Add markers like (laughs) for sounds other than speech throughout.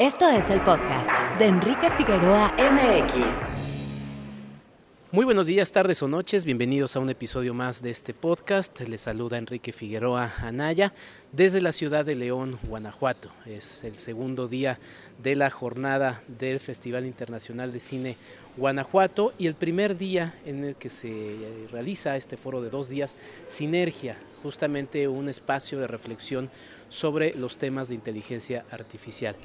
Esto es el podcast de Enrique Figueroa MX. Muy buenos días, tardes o noches, bienvenidos a un episodio más de este podcast. Les saluda Enrique Figueroa Anaya desde la ciudad de León, Guanajuato. Es el segundo día de la jornada del Festival Internacional de Cine Guanajuato y el primer día en el que se realiza este foro de dos días, Sinergia, justamente un espacio de reflexión sobre los temas de inteligencia artificial.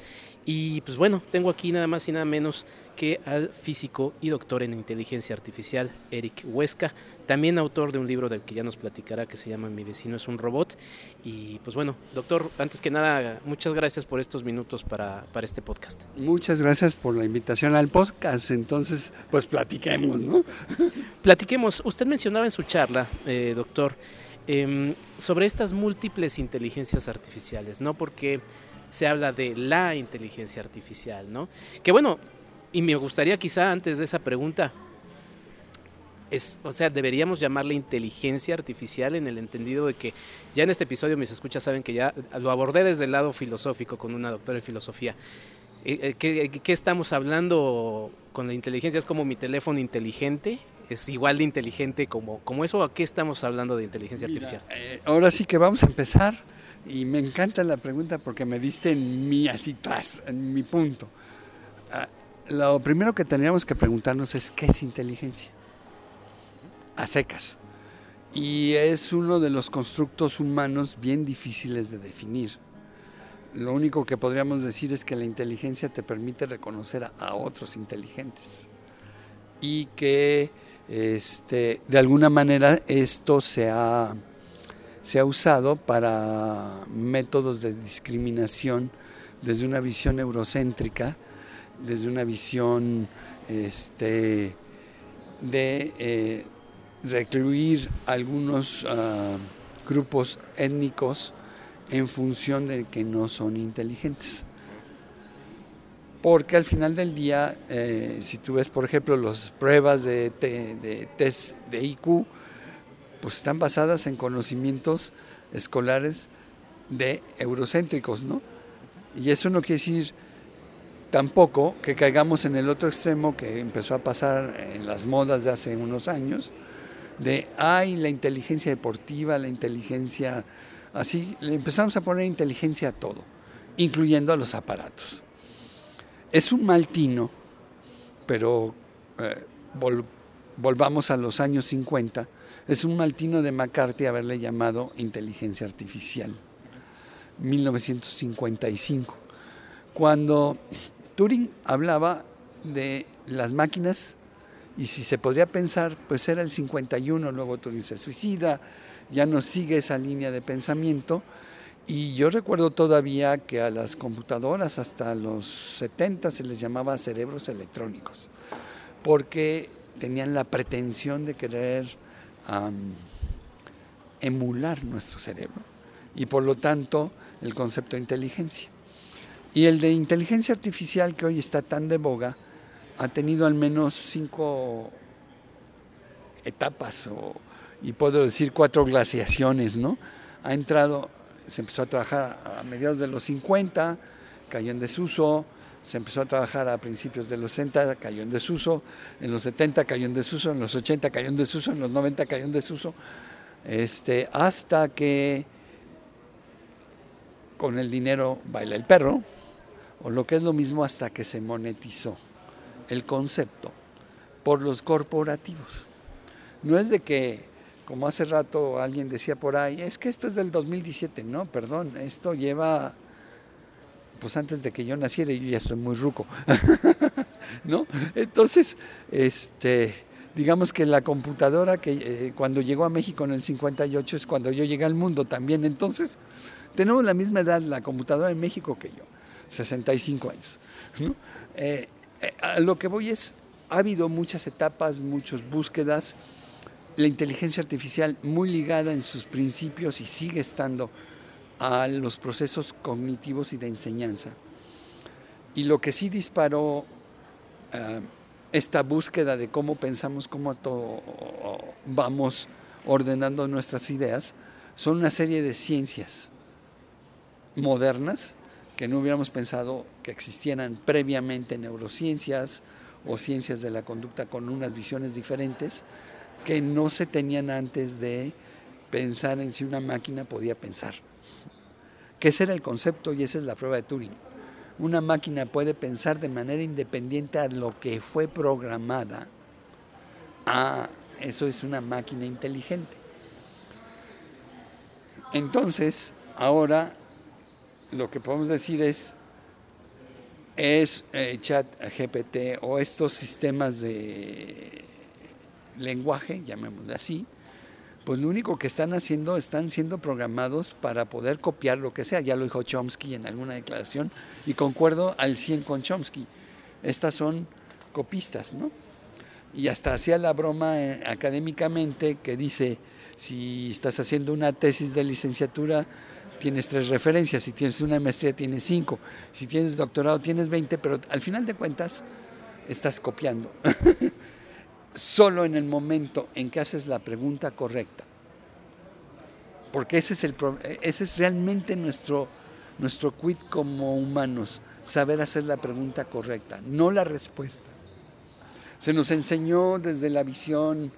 Y pues bueno, tengo aquí nada más y nada menos que al físico y doctor en inteligencia artificial Eric Huesca, también autor de un libro del que ya nos platicará que se llama Mi vecino es un robot. Y pues bueno, doctor, antes que nada, muchas gracias por estos minutos para, para este podcast. Muchas gracias por la invitación al podcast. Entonces, pues platiquemos, ¿no? (laughs) Platiquemos. Usted mencionaba en su charla, eh, doctor, eh, sobre estas múltiples inteligencias artificiales, ¿no? Porque se habla de la inteligencia artificial, ¿no? Que bueno, y me gustaría quizá antes de esa pregunta, es, o sea, deberíamos llamarle inteligencia artificial en el entendido de que ya en este episodio mis escuchas saben que ya lo abordé desde el lado filosófico con una doctora en filosofía. Eh, eh, ¿Qué, qué estamos hablando con la inteligencia? ¿Es como mi teléfono inteligente? ¿Es igual de inteligente como, como eso? ¿A qué estamos hablando de inteligencia Mira, artificial? eh, ahora sí que vamos a empezar y me encanta la pregunta porque me diste en mi así tras, en mi punto. Ah, lo primero que tendríamos que preguntarnos es qué es inteligencia. A secas. Y es uno de los constructos humanos bien difíciles de definir. Lo único que podríamos decir es que la inteligencia te permite reconocer a, a otros inteligentes y que este, de alguna manera esto se ha, se ha usado para métodos de discriminación desde una visión eurocéntrica, desde una visión este, de eh, recluir algunos uh, grupos étnicos en función de que no son inteligentes. Porque al final del día, eh, si tú ves, por ejemplo, las pruebas de test de IQ, pues están basadas en conocimientos escolares de eurocéntricos, ¿no? Y eso no quiere decir tampoco que caigamos en el otro extremo que empezó a pasar en las modas de hace unos años, de, ay, la inteligencia deportiva, la inteligencia, así, le empezamos a poner inteligencia a todo, incluyendo a los aparatos. Es un mal tino, pero eh, vol volvamos a los años 50, es un mal tino de McCarthy haberle llamado inteligencia artificial. 1955, cuando Turing hablaba de las máquinas y si se podría pensar, pues era el 51, luego Turing se suicida, ya no sigue esa línea de pensamiento. Y yo recuerdo todavía que a las computadoras hasta los 70 se les llamaba cerebros electrónicos, porque tenían la pretensión de querer emular nuestro cerebro y por lo tanto el concepto de inteligencia. Y el de inteligencia artificial que hoy está tan de boga ha tenido al menos cinco etapas o, y puedo decir cuatro glaciaciones, ¿no? Ha entrado, se empezó a trabajar a mediados de los 50, cayó en desuso, se empezó a trabajar a principios de los 60, cayó en desuso, en los 70 cayó en desuso, en los 80 cayó en desuso, en los 90 cayó en desuso, este, hasta que con el dinero baila el perro, o lo que es lo mismo hasta que se monetizó el concepto por los corporativos. No es de que, como hace rato alguien decía por ahí, es que esto es del 2017, no, perdón, esto lleva, pues antes de que yo naciera, yo ya estoy muy ruco, (laughs) ¿no? Entonces, este, digamos que la computadora que eh, cuando llegó a México en el 58 es cuando yo llegué al mundo también, entonces tenemos la misma edad la computadora en México que yo, 65 años. ¿no? Eh, a lo que voy es, ha habido muchas etapas, muchas búsquedas, la inteligencia artificial muy ligada en sus principios y sigue estando a los procesos cognitivos y de enseñanza. Y lo que sí disparó uh, esta búsqueda de cómo pensamos, cómo vamos ordenando nuestras ideas, son una serie de ciencias modernas que no hubiéramos pensado que existieran previamente neurociencias o ciencias de la conducta con unas visiones diferentes que no se tenían antes de pensar en si una máquina podía pensar. Que ese era el concepto y esa es la prueba de Turing. Una máquina puede pensar de manera independiente a lo que fue programada. Ah, eso es una máquina inteligente. Entonces, ahora lo que podemos decir es, es eh, chat GPT o estos sistemas de lenguaje, llamémoslo así, pues lo único que están haciendo, están siendo programados para poder copiar lo que sea. Ya lo dijo Chomsky en alguna declaración y concuerdo al 100 con Chomsky. Estas son copistas, ¿no? Y hasta hacía la broma eh, académicamente que dice, si estás haciendo una tesis de licenciatura, tienes tres referencias, si tienes una maestría tienes cinco, si tienes doctorado tienes 20, pero al final de cuentas estás copiando. (laughs) Solo en el momento en que haces la pregunta correcta. Porque ese es, el, ese es realmente nuestro, nuestro quid como humanos, saber hacer la pregunta correcta, no la respuesta. Se nos enseñó desde la visión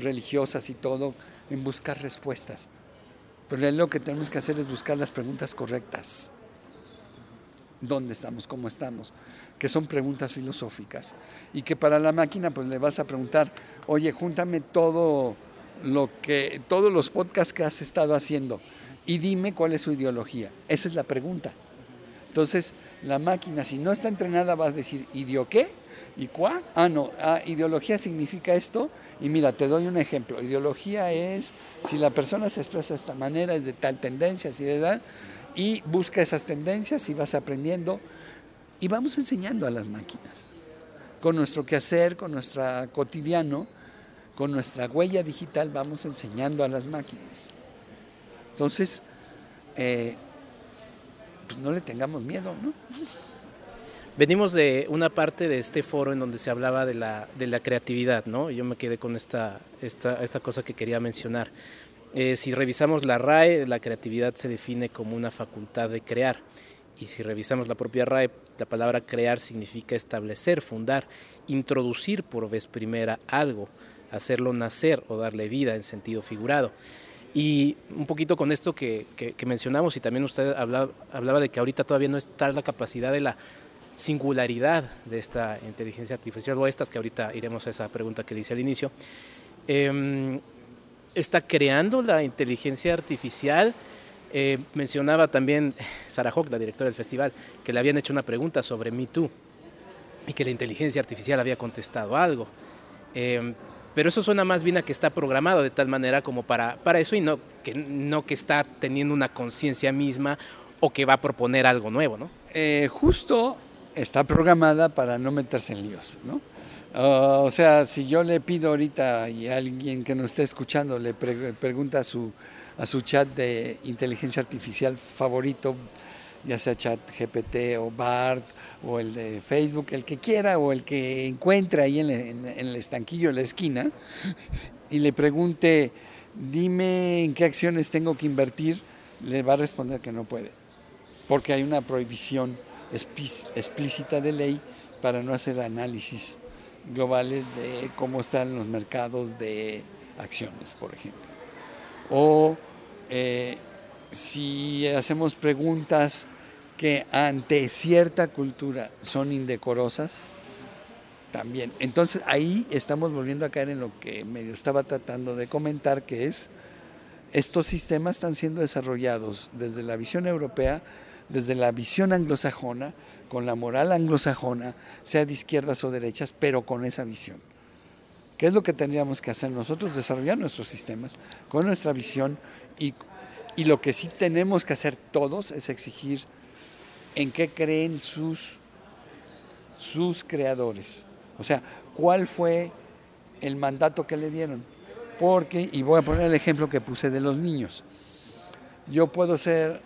religiosa y todo en buscar respuestas. Pero lo que tenemos que hacer es buscar las preguntas correctas. ¿Dónde estamos? ¿Cómo estamos? Que son preguntas filosóficas. Y que para la máquina pues le vas a preguntar, oye, júntame todo lo que, todos los podcasts que has estado haciendo y dime cuál es su ideología. Esa es la pregunta. Entonces, la máquina, si no está entrenada, vas a decir, ¿idio qué? ¿Y cuál? Ah, no, ah, ideología significa esto. Y mira, te doy un ejemplo. Ideología es, si la persona se expresa de esta manera, es de tal tendencia, así de tal, y busca esas tendencias y vas aprendiendo. Y vamos enseñando a las máquinas. Con nuestro quehacer, con nuestro cotidiano, con nuestra huella digital, vamos enseñando a las máquinas. Entonces, eh, pues no le tengamos miedo, ¿no? Venimos de una parte de este foro en donde se hablaba de la, de la creatividad, ¿no? Yo me quedé con esta, esta, esta cosa que quería mencionar. Eh, si revisamos la RAE, la creatividad se define como una facultad de crear. Y si revisamos la propia RAE, la palabra crear significa establecer, fundar, introducir por vez primera algo, hacerlo nacer o darle vida en sentido figurado. Y un poquito con esto que, que, mencionamos, y también usted hablaba, hablaba, de que ahorita todavía no está la capacidad de la singularidad de esta inteligencia artificial, o estas que ahorita iremos a esa pregunta que dice al inicio, eh, está creando la inteligencia artificial. Eh, mencionaba también Sarah Hawk, la directora del festival, que le habían hecho una pregunta sobre Me Too y que la inteligencia artificial había contestado algo. Eh, pero eso suena más bien a que está programado de tal manera como para, para eso y no que, no que está teniendo una conciencia misma o que va a proponer algo nuevo, ¿no? Eh, justo está programada para no meterse en líos, ¿no? Ah, o sea, si yo le pido ahorita y alguien que nos esté escuchando le pregunta a su, a su chat de inteligencia artificial favorito, ya sea chat GPT o BART o el de Facebook, el que quiera o el que encuentre ahí en, el estanquillo de la esquina, y le pregunte, dime en qué acciones tengo que invertir, le va a responder que no puede, porque hay una prohibición explícita de ley para no hacer análisis globales de cómo están los mercados de acciones, por ejemplo. O eh, si hacemos preguntas que ante cierta cultura son indecorosas, también. Entonces ahí estamos volviendo a caer en lo que medio estaba tratando de comentar, que es, estos sistemas están siendo desarrollados desde la visión europea, desde la visión anglosajona, con la moral anglosajona, sea de izquierdas o derechas, pero con esa visión. ¿Qué es lo que tendríamos que hacer nosotros? Desarrollar nuestros sistemas con nuestra visión y, y lo que sí tenemos que hacer todos es exigir en qué creen sus, sus creadores. O sea, ¿cuál fue el mandato que le dieron? Porque, y voy a poner el ejemplo que puse de los niños, yo puedo ser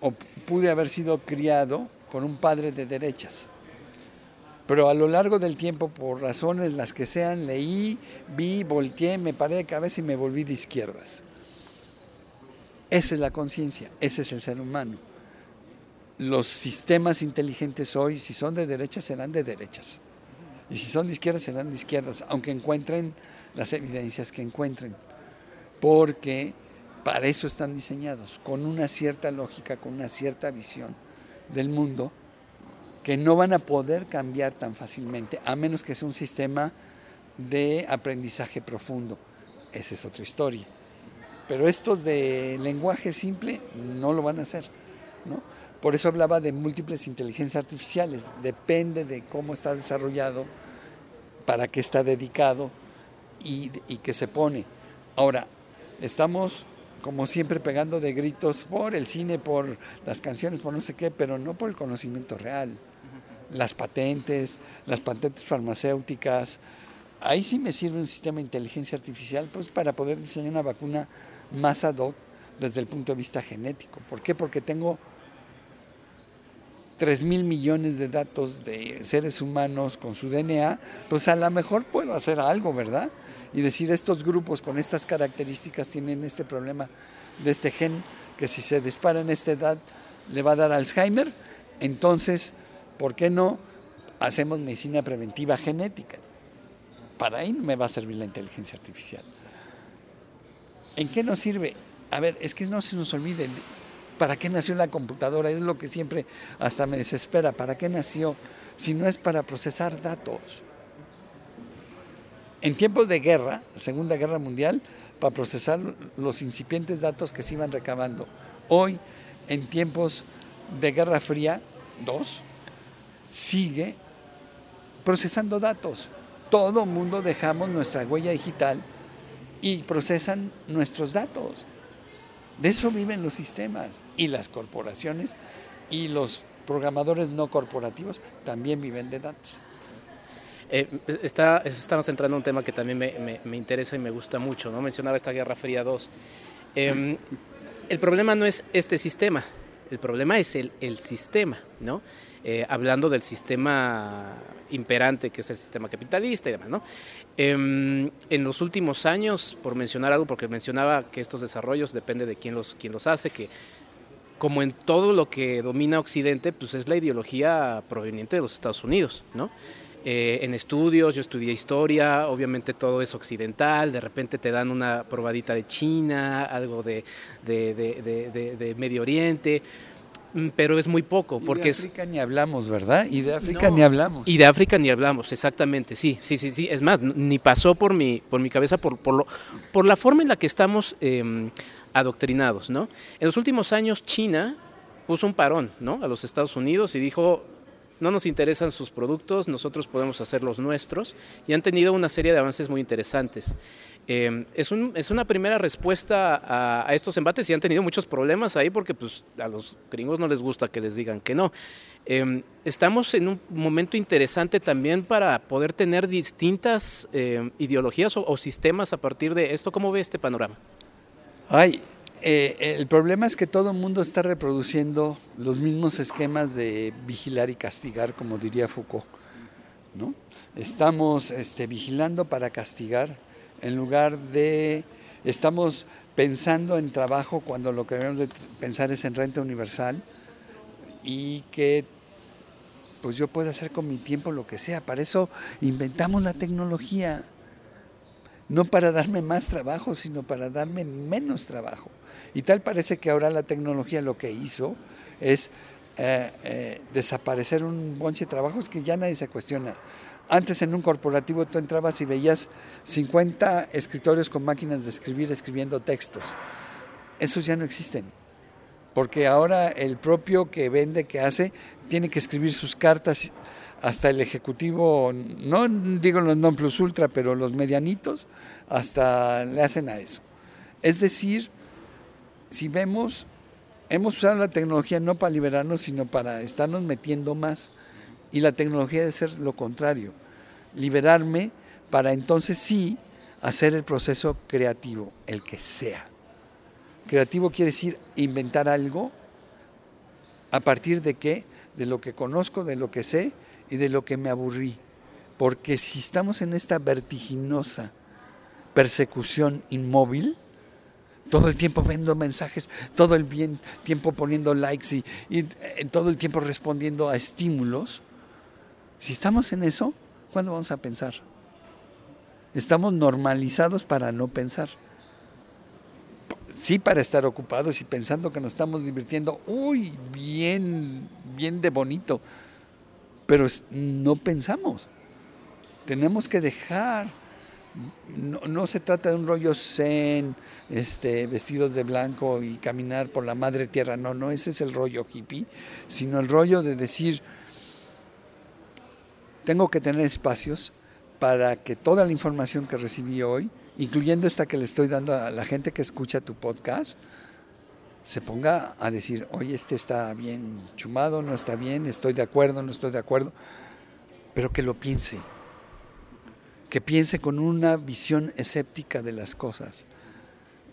o pude haber sido criado con un padre de derechas. Pero a lo largo del tiempo, por razones las que sean, leí, vi, volteé, me paré de cabeza y me volví de izquierdas. Esa es la conciencia, ese es el ser humano. los sistemas inteligentes hoy, si son de derechas, serán de derechas. Y si son de izquierdas, serán de izquierdas, aunque encuentren las evidencias que encuentren. Porque para eso están diseñados, con una cierta lógica, con una cierta visión del mundo, que no van a poder cambiar tan fácilmente, a menos que sea un sistema de aprendizaje profundo. Esa es otra historia. Pero estos de lenguaje simple no lo van a hacer. ¿no? Por eso hablaba de múltiples inteligencias artificiales. Depende de cómo está desarrollado, para qué está dedicado y, y qué se pone. Ahora, estamos como siempre pegando de gritos por el cine, por las canciones, por no sé qué, pero no por el conocimiento real. Las patentes, las patentes farmacéuticas. Ahí sí me sirve un sistema de inteligencia artificial pues, para poder diseñar una vacuna más ad hoc desde el punto de vista genético. ¿Por qué? Porque tengo 3 mil millones de datos de seres humanos con su DNA, pues a lo mejor puedo hacer algo, ¿verdad? Y decir, estos grupos con estas características tienen este problema de este gen, que si se dispara en esta edad le va a dar Alzheimer, entonces, ¿por qué no hacemos medicina preventiva genética? Para ahí no me va a servir la inteligencia artificial. ¿En qué nos sirve? A ver, es que no se nos olvide, ¿Para qué nació la computadora? Es lo que siempre hasta me desespera. ¿Para qué nació? Si no es para procesar datos. En tiempos de guerra, Segunda Guerra Mundial, para procesar los incipientes datos que se iban recabando. Hoy, en tiempos de Guerra Fría, dos, sigue procesando datos. Todo mundo dejamos nuestra huella digital y procesan nuestros datos. De eso viven los sistemas y las corporaciones y los programadores no corporativos también viven de datos. Eh, está, estamos entrando en un tema que también me, me, interesa y me gusta mucho, ¿no? Mencionaba esta Guerra Fría 2. Em, el problema no es este sistema, el problema es el, el sistema, ¿no? Eh, hablando del sistema imperante que es el sistema capitalista y demás. ¿no? Em, en los últimos años, por mencionar algo, porque mencionaba que estos desarrollos depende de quién los, quién los hace, que como en todo lo que domina Occidente, pues es la ideología proveniente de los Estados Unidos, ¿no? Eh, en estudios, yo estudié historia, obviamente todo es occidental, de repente te dan una probadita de China, algo de, de, de, de Medio Oriente, Mm, pero es muy poco. Porque y de África ni hablamos, ¿verdad? Y de África ni hablamos. Y de África ni hablamos, exactamente, sí, sí, sí, sí. Es más, ni pasó por mi, por mi cabeza por, por, lo, por la forma en la que estamos em, adoctrinados, ¿no? En los últimos años China puso un parón, ¿no? A los Estados Unidos y dijo, no nos interesan sus productos, nosotros podemos hacer los nuestros y han tenido una serie de avances muy interesantes. Em, es, un, es, una primera respuesta a, estos embates y han tenido muchos problemas ahí porque pues, a los gringos no les gusta que les digan que no. Em, estamos en un momento interesante también para poder tener distintas em, ideologías o, sistemas a partir de esto. ¿Cómo ve este panorama? Ay, eh, el problema es que todo el mundo está reproduciendo los mismos esquemas de vigilar y castigar, como diría Foucault. ¿no? Estamos este, vigilando para castigar en lugar de estamos pensando en trabajo cuando lo que debemos de pensar es en renta universal y que pues yo puedo hacer con mi tiempo lo que sea. Para eso inventamos la tecnología, no para darme más trabajo, sino para darme menos trabajo. Y tal parece que ahora la tecnología lo que hizo es eh, eh, desaparecer un bonche de trabajos que ya nadie se cuestiona. Antes en un corporativo tú entrabas y veías 50 escritorios con máquinas de escribir escribiendo textos. Esos ya no existen. Porque ahora el propio que vende, que hace, tiene que escribir sus cartas hasta el ejecutivo, no digo los non plus ultra, pero los medianitos, hasta le hacen a eso. Es decir, si vemos, hemos usado la tecnología no para liberarnos, sino para estarnos metiendo más. Y la tecnología debe ser lo contrario, liberarme para entonces sí hacer el proceso creativo, el que sea. Creativo quiere decir inventar algo a partir de qué, de lo que conozco, de lo que sé y de lo que me aburrí. Porque si estamos en esta vertiginosa persecución inmóvil, todo el tiempo viendo mensajes, todo el bien, tiempo poniendo likes y, y eh, todo el tiempo respondiendo a estímulos, si estamos en eso, ¿cuándo vamos a pensar? Estamos normalizados para no pensar. Sí para estar ocupados y pensando que nos estamos divirtiendo, uy, bien, bien de bonito, pero no pensamos. Tenemos que dejar. No, no se trata de un rollo zen, este, vestidos de blanco y caminar por la madre tierra. No, no, ese es el rollo hippie, sino el rollo de decir, tengo que tener espacios para que toda la información que recibí hoy, incluyendo esta que le estoy dando a la gente que escucha tu podcast, se ponga a decir, oye, este está bien chumado, no está bien, estoy de acuerdo, no estoy de acuerdo, pero que lo piense, que piense con una visión escéptica de las cosas.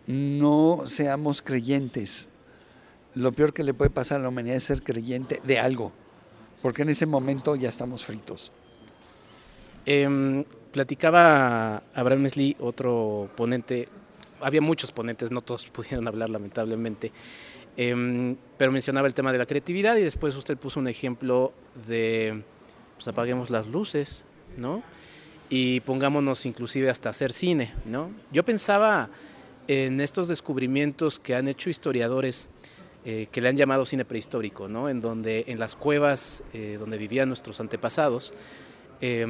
No seamos creyentes. Lo peor que le puede pasar a la humanidad es ser creyente de algo, porque en ese momento ya estamos fritos. Eh, platicaba Abraham Mesli, otro ponente, había muchos ponentes, no todos (laughs) pudieron hablar lamentablemente, eh, pero mencionaba el tema de la creatividad y después usted puso un ejemplo de, pues apaguemos las luces, ¿no? Y pongámonos inclusive hasta hacer cine, ¿no? Yo pensaba en estos descubrimientos que han hecho historiadores eh, que le han llamado cine prehistórico, ¿no? En donde en las cuevas eh, donde vivían nuestros antepasados, eh,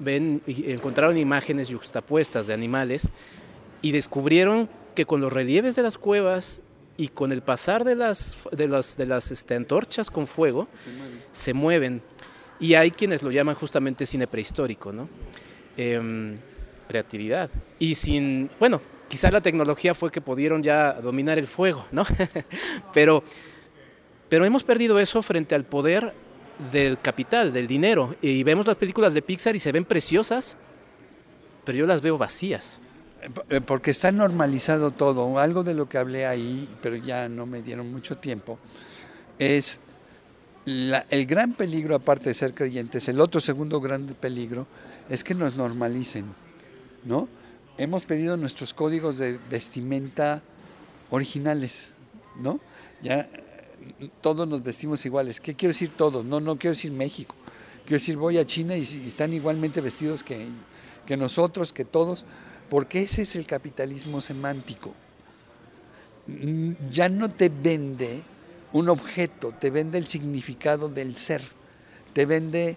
ven, encontraron imágenes yuxtapuestas de animales y descubrieron que con los relieves de las cuevas y con el pasar de las, de las, de las este, antorchas con fuego, se mueven. se mueven. Y hay quienes lo llaman justamente cine prehistórico, ¿no? Eh, creatividad. Y sin, bueno, quizás la tecnología fue que pudieron ya dominar el fuego, ¿no? (laughs) pero, pero hemos perdido eso frente al poder del capital, del dinero. Y vemos las películas de Pixar y se ven preciosas, pero yo las veo vacías. Porque está normalizado todo. Algo de lo que hablé ahí, pero ya no me dieron mucho tiempo, es la, el gran peligro, aparte de ser creyentes, el otro segundo gran peligro es que nos normalicen, ¿no? Hemos pedido nuestros códigos de vestimenta originales, ¿no? Ya todos nos vestimos iguales. ¿Qué quiero decir todos? No, no quiero decir México. Quiero decir, voy a China y, están igualmente vestidos que, que nosotros, que todos, porque ese es el capitalismo semántico. Ya no te vende un objeto, te vende el significado del ser, te vende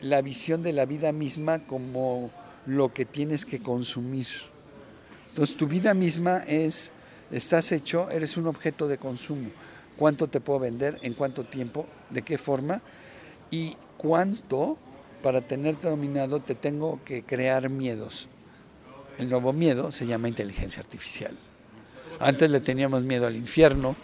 la visión de la vida misma como lo que tienes que consumir. Entonces tu vida misma es, estás hecho, eres un objeto de consumo. ¿Cuánto te puedo vender? ¿En cuánto tiempo? ¿De qué forma? Y cuánto para tenerte dominado te tengo que crear miedos. El nuevo miedo se llama inteligencia artificial. Antes le teníamos miedo al infierno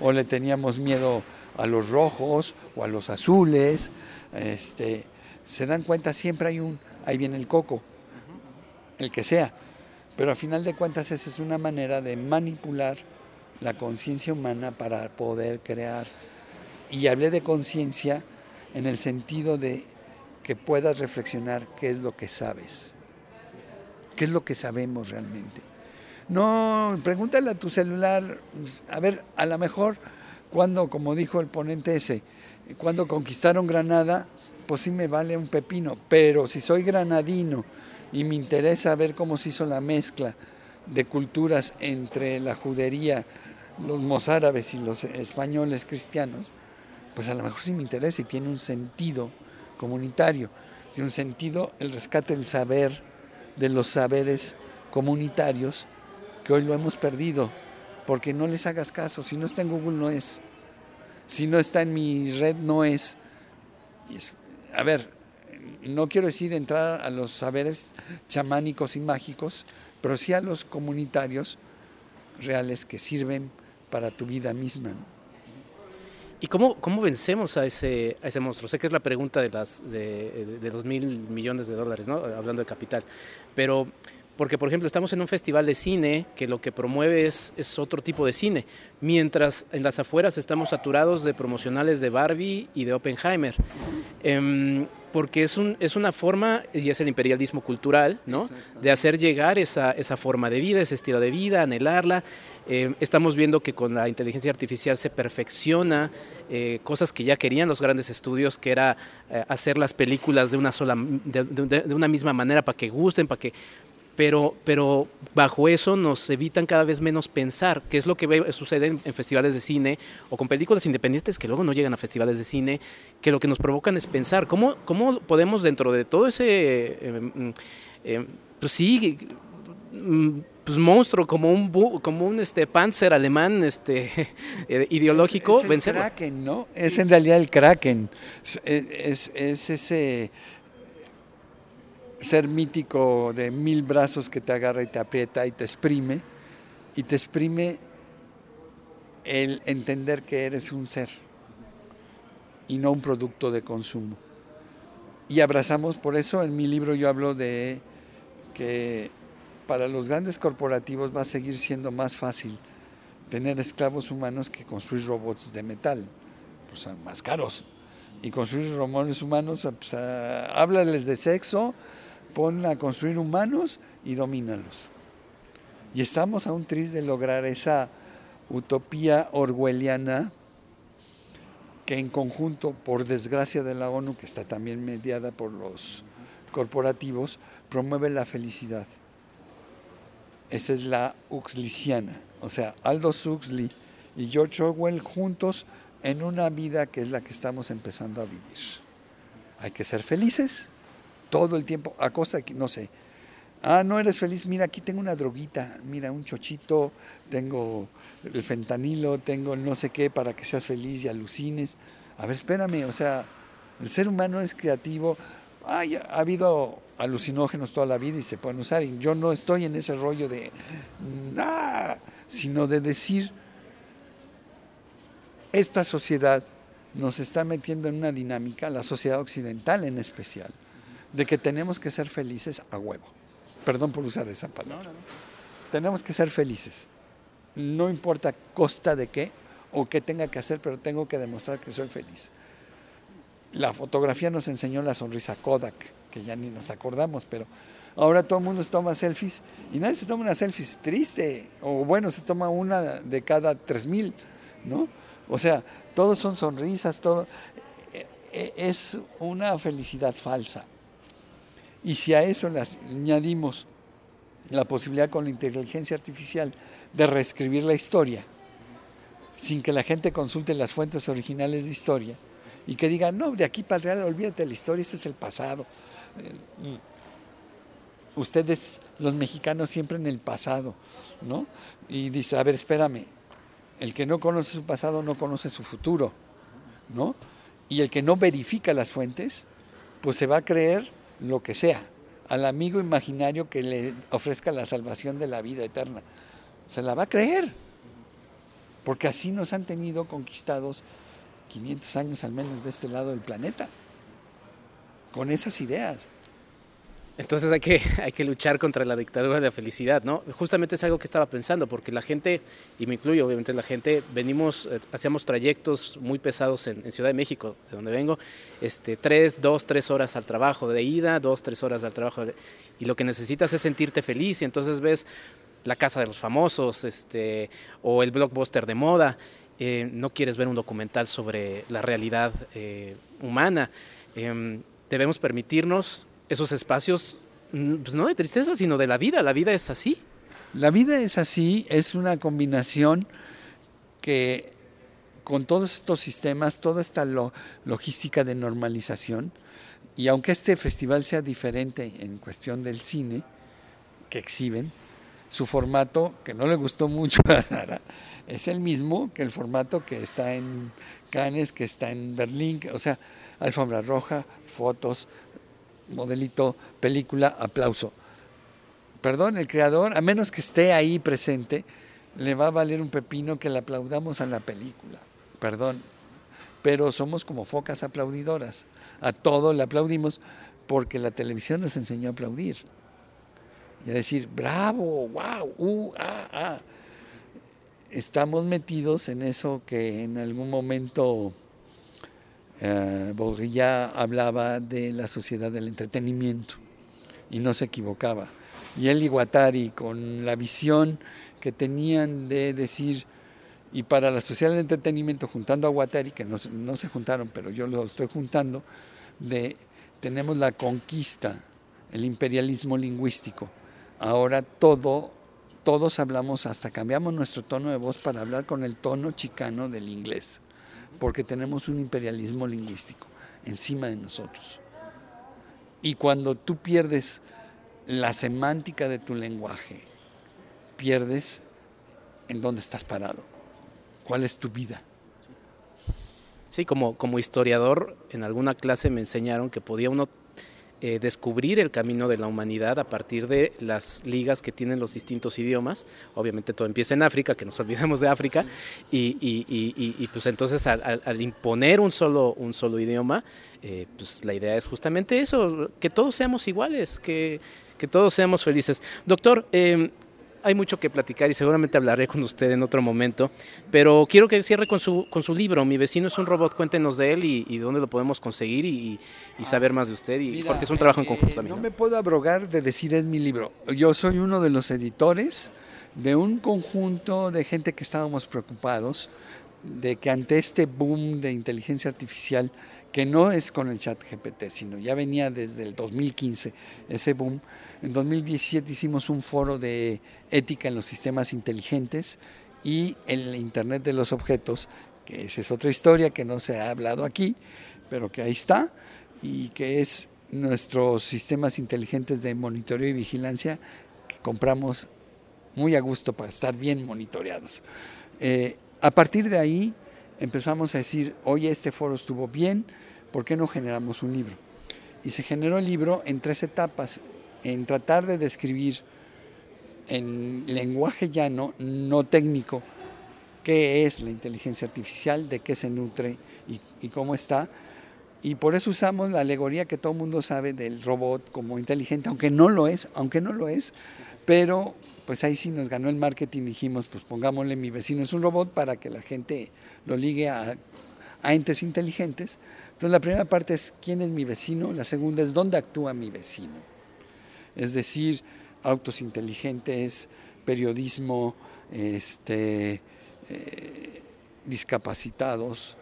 o le teníamos miedo a los rojos o a los azules. Este, se dan cuenta, siempre hay un, ahí viene el coco, el que sea. Pero a final de cuentas esa es una manera de manipular la conciencia humana para poder crear. Y hablé de conciencia en el sentido de que puedas reflexionar qué es lo que sabes, qué es lo que sabemos realmente. No, pregúntale a tu celular, a ver, a lo mejor cuando, como dijo el ponente ese, cuando conquistaron Granada, pues sí me vale un pepino, pero si soy granadino y me interesa ver cómo se hizo la mezcla de culturas entre la judería, los mozárabes y los españoles cristianos, pues a lo mejor sí me interesa y tiene un sentido comunitario, tiene un sentido el rescate del saber, de los saberes comunitarios, que hoy lo hemos perdido, porque no les hagas caso, si no está en Google no es, si no está en mi red no es. Y es a ver, no quiero decir entrar a los saberes chamánicos y mágicos, pero sí a los comunitarios reales que sirven para tu vida misma. ¿Y cómo, cómo vencemos a ese, a ese monstruo? Sé que es la pregunta de, las, de, de, mil millones de dólares, ¿no? hablando de capital, pero porque, por ejemplo, estamos en un festival de cine que lo que promueve es, es, otro tipo de cine, mientras en las afueras estamos saturados de promocionales de Barbie y de Oppenheimer. Eh, porque es, un, es una forma, y es el imperialismo cultural, ¿no? De hacer llegar esa, esa forma de vida, ese estilo de vida, anhelarla. Eh, estamos viendo que con la inteligencia artificial se perfecciona eh, cosas que ya querían los grandes estudios, que era eh, hacer las películas de una sola, de, de, de una misma manera para que gusten, para que pero, pero bajo eso nos evitan cada vez menos pensar, que es lo que sucede en, en, festivales de cine o con películas independientes que luego no llegan a festivales de cine, que lo que nos provocan es pensar cómo, cómo podemos dentro de todo ese, eh, eh, pues sí, pues monstruo como un como un este panzer alemán este (laughs) ideológico es, es vencerlo. Kraken, ¿no? Es en realidad el Kraken. Es, es ese ser mítico de mil brazos que te agarra y te aprieta y te exprime, y te exprime el entender que eres un ser y no un producto de consumo. Y abrazamos, por eso en mi libro yo hablo de que para los grandes corporativos va a seguir siendo más fácil tener esclavos humanos que construir robots de metal, pues son más caros. Y construir robots humanos, pues, háblales de sexo, ponla a construir humanos y domínalos. Y estamos a un tris de lograr esa utopía orwelliana que en conjunto, por desgracia de la ONU, que está también mediada por los corporativos, promueve la felicidad. Esa es la Huxleysiana, o sea, Aldous Huxley y George Orwell juntos en una vida que es la que estamos empezando a vivir. Hay que ser felices todo el tiempo, a cosa que, no sé, ah, no eres feliz, mira, aquí tengo una droguita, mira, un chochito, tengo el fentanilo, tengo no sé qué para que seas feliz y alucines. A ver, espérame, o sea, el ser humano es creativo, Ay, ha habido alucinógenos toda la vida y se pueden usar, y yo no estoy en ese rollo de nada, sino de decir, esta sociedad nos está metiendo en una dinámica, la sociedad occidental en especial, de que tenemos que ser felices a huevo. Perdón por usar esa palabra. No, no, no. Tenemos que ser felices. No importa costa de qué o qué tenga que hacer, pero tengo que demostrar que soy feliz. La fotografía nos enseñó la sonrisa Kodak, que ya ni nos acordamos, pero ahora todo el mundo se toma selfies y nadie se toma una selfie triste, o bueno, se toma una de cada tres mil, ¿no? O sea, todos son sonrisas, todo e, e, es una felicidad falsa. Y si a eso le añadimos la posibilidad con la inteligencia artificial de reescribir la historia, sin que la gente consulte las fuentes originales de historia, y que diga, no, de aquí para el real, olvídate la historia, ese es el pasado. Eh, ustedes, los mexicanos, siempre en el pasado, ¿no? Y dice, a ver, espérame, el que no conoce su pasado no conoce su futuro, ¿no? Y el que no verifica las fuentes, pues se va a creer lo que sea, al amigo imaginario que le ofrezca la salvación de la vida eterna. Se la va a creer, porque así nos han tenido conquistados 500 años al menos de este lado del planeta, con esas ideas. Entonces hay que, (laughs) hay que luchar contra la dictadura de la felicidad, ¿no? Justamente es algo que estaba pensando, porque la gente, y me incluyo obviamente la gente, venimos, eh, hacíamos trayectos muy pesados en, Ciudad de México, de donde vengo, este, tres, dos, tres horas al trabajo de ida, dos, tres horas al trabajo, de, y lo que necesitas es sentirte feliz, y entonces ves la casa de los famosos, este, o el blockbuster de moda, eh, no quieres ver un documental sobre la realidad eh, humana. Eh, debemos permitirnos esos espacios, pues no de tristeza, sino de la vida. La vida es así. La vida es así, es una combinación que con todos estos sistemas, toda esta lo, logística de normalización, y aunque este festival sea diferente en cuestión del cine que exhiben, su formato, que no le gustó mucho a Sara, es el mismo que el formato que está en Cannes, que está en Berlín, o sea, alfombra roja, fotos, modelito, película, aplauso. Perdón, el creador, a menos que esté ahí presente, le va a valer un pepino que le aplaudamos a la película. Perdón. Pero somos como focas aplaudidoras. A todo le aplaudimos porque la televisión nos enseñó a aplaudir. y a decir, bravo, wow, uh, ah, ah. Estamos metidos en eso que en algún momento eh, hablaba de la sociedad del entretenimiento y no se equivocaba. Y él y Guattari, con la visión que tenían de decir, y para la sociedad del entretenimiento, juntando a Guattari, que no, no se juntaron, pero yo lo estoy juntando, de tenemos la conquista, el imperialismo lingüístico. Ahora todo, todos hablamos, hasta cambiamos nuestro tono de voz para hablar con el tono chicano del inglés, porque tenemos un imperialismo lingüístico encima de nosotros. Y cuando tú pierdes la semántica de tu lenguaje, pierdes en dónde estás parado, cuál es tu vida. Sí, como, como historiador, en alguna clase me enseñaron que podía uno eh, descubrir el camino de la humanidad a partir de las ligas que tienen los distintos idiomas. Obviamente todo empieza en África, que nos (laughs) olvidemos de África, y, y, y, y, pues entonces al, al, imponer un solo, un solo idioma, eh, pues la idea es justamente eso, que todos seamos iguales, que, que todos seamos felices. Doctor, eh, hay mucho que platicar y seguramente hablaré con usted en otro momento, pero quiero que cierre con su, con su libro. Mi vecino es un robot, cuéntenos de él y, y dónde lo podemos conseguir y, y saber más de usted, y, Mira, porque es un trabajo en eh, conjunto también. No ¿no? me puedo abrogar de decir es mi libro. Yo soy uno de los editores de un conjunto de gente que estábamos preocupados de que ante este boom de inteligencia artificial, que no es con el chat GPT, sino ya venía desde el 2015 ese boom, en 2017 hicimos un foro de ética en los sistemas inteligentes y el Internet de los objetos, que esa es otra historia que no se ha hablado aquí, pero que ahí está, y que es nuestros sistemas inteligentes de monitoreo y vigilancia que compramos muy a gusto para estar bien monitoreados. Eh, a partir de ahí empezamos a decir, oye, este foro estuvo bien, ¿por qué no generamos un libro? Y se generó el libro en tres etapas, en tratar de describir en lenguaje llano, no técnico, qué es la inteligencia artificial, de qué se nutre y, y cómo está. Y por eso usamos la alegoría que todo el mundo sabe del robot como inteligente, aunque no lo es, aunque no lo es, pero pues ahí sí nos ganó el marketing, dijimos, pues pongámosle mi vecino es un robot para que la gente lo ligue a, entes inteligentes. Entonces la primera parte es quién es mi vecino, la segunda es dónde actúa mi vecino. Es decir, autos inteligentes, periodismo, este, eh, discapacitados,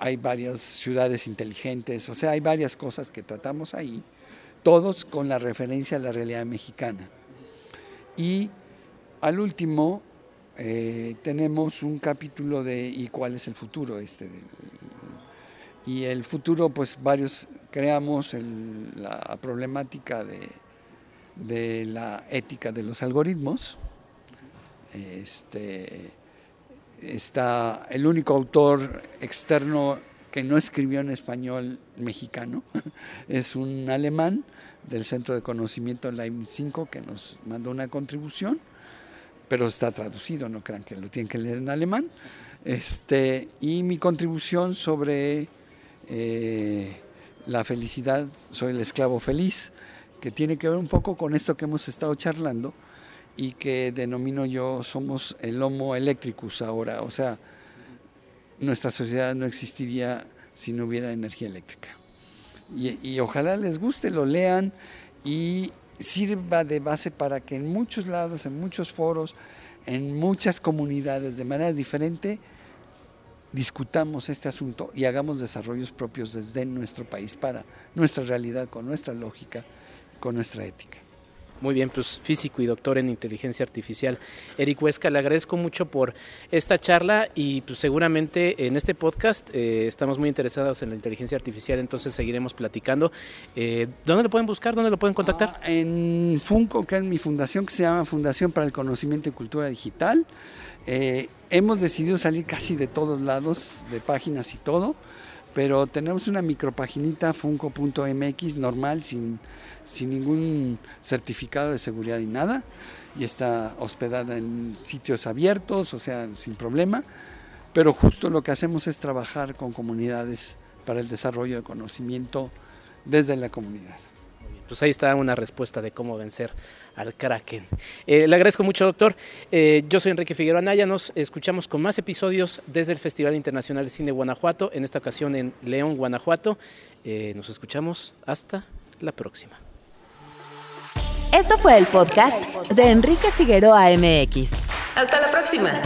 hay varias ciudades inteligentes, o sea, hay varias cosas que tratamos ahí, todos con la referencia a la realidad mexicana. Y al último eh, tenemos un capítulo de ¿y cuál es el futuro? este Y el futuro, pues varios creamos la problemática de, de, la ética de los algoritmos. Este, está el único autor externo que no escribió en español mexicano, (laughs) es un alemán del Centro de Conocimiento Leibniz 5 que nos mandó una contribución, pero está traducido, no crean que lo tienen que leer en alemán. Este, y mi contribución sobre eh, la felicidad, soy el esclavo feliz, que tiene que ver un poco con esto que hemos estado charlando y que denomino yo somos el Homo electricus ahora, o sea, nuestra sociedad no existiría si no hubiera energía eléctrica. Y, ojalá les guste, lo lean y sirva de base para que en muchos lados, en muchos foros, en muchas comunidades, de manera diferente, discutamos este asunto y hagamos desarrollos propios desde nuestro país para nuestra realidad, con nuestra lógica, con nuestra ética. Muy bien, pues físico y doctor en inteligencia artificial. Eric Huesca, le agradezco mucho por esta charla y pues seguramente en este podcast eh, estamos muy interesados en la inteligencia artificial, entonces seguiremos platicando. Eh, ¿Dónde lo pueden buscar? ¿Dónde lo pueden contactar? Ah, en Funco, que es mi fundación, que se llama Fundación para el Conocimiento y Cultura Digital. Eh, hemos decidido salir casi de todos lados, de páginas y todo, pero tenemos una micropaginita funco.mx normal, sin sin ningún certificado de seguridad ni nada y está hospedada en sitios abiertos, o sea, sin problema, pero justo lo que hacemos es trabajar con comunidades para el desarrollo de conocimiento desde la comunidad. Pues ahí está una respuesta de cómo vencer al Kraken. Eh, le agradezco mucho, doctor. Eh, yo soy Enrique Figueroa Naya. Nos escuchamos con más episodios desde el Festival Internacional de Cine Guanajuato, en esta ocasión en León, Guanajuato. Eh, nos escuchamos hasta la próxima. Esto fue el podcast de Enrique Figueroa MX. Hasta la próxima.